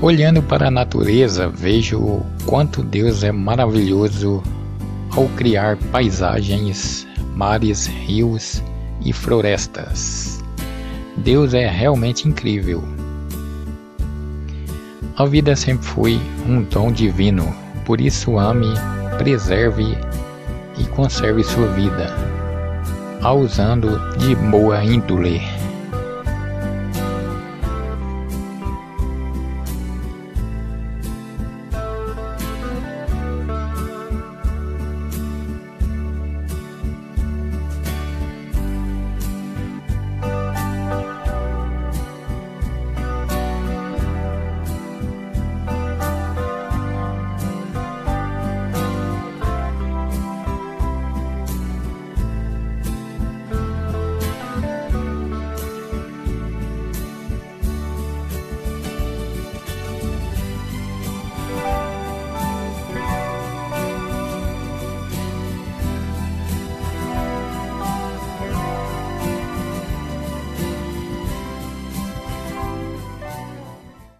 Olhando para a natureza, vejo o quanto Deus é maravilhoso ao criar paisagens, mares, rios e florestas. Deus é realmente incrível. A vida sempre foi um dom divino, por isso ame, preserve e conserve sua vida, a usando de boa índole.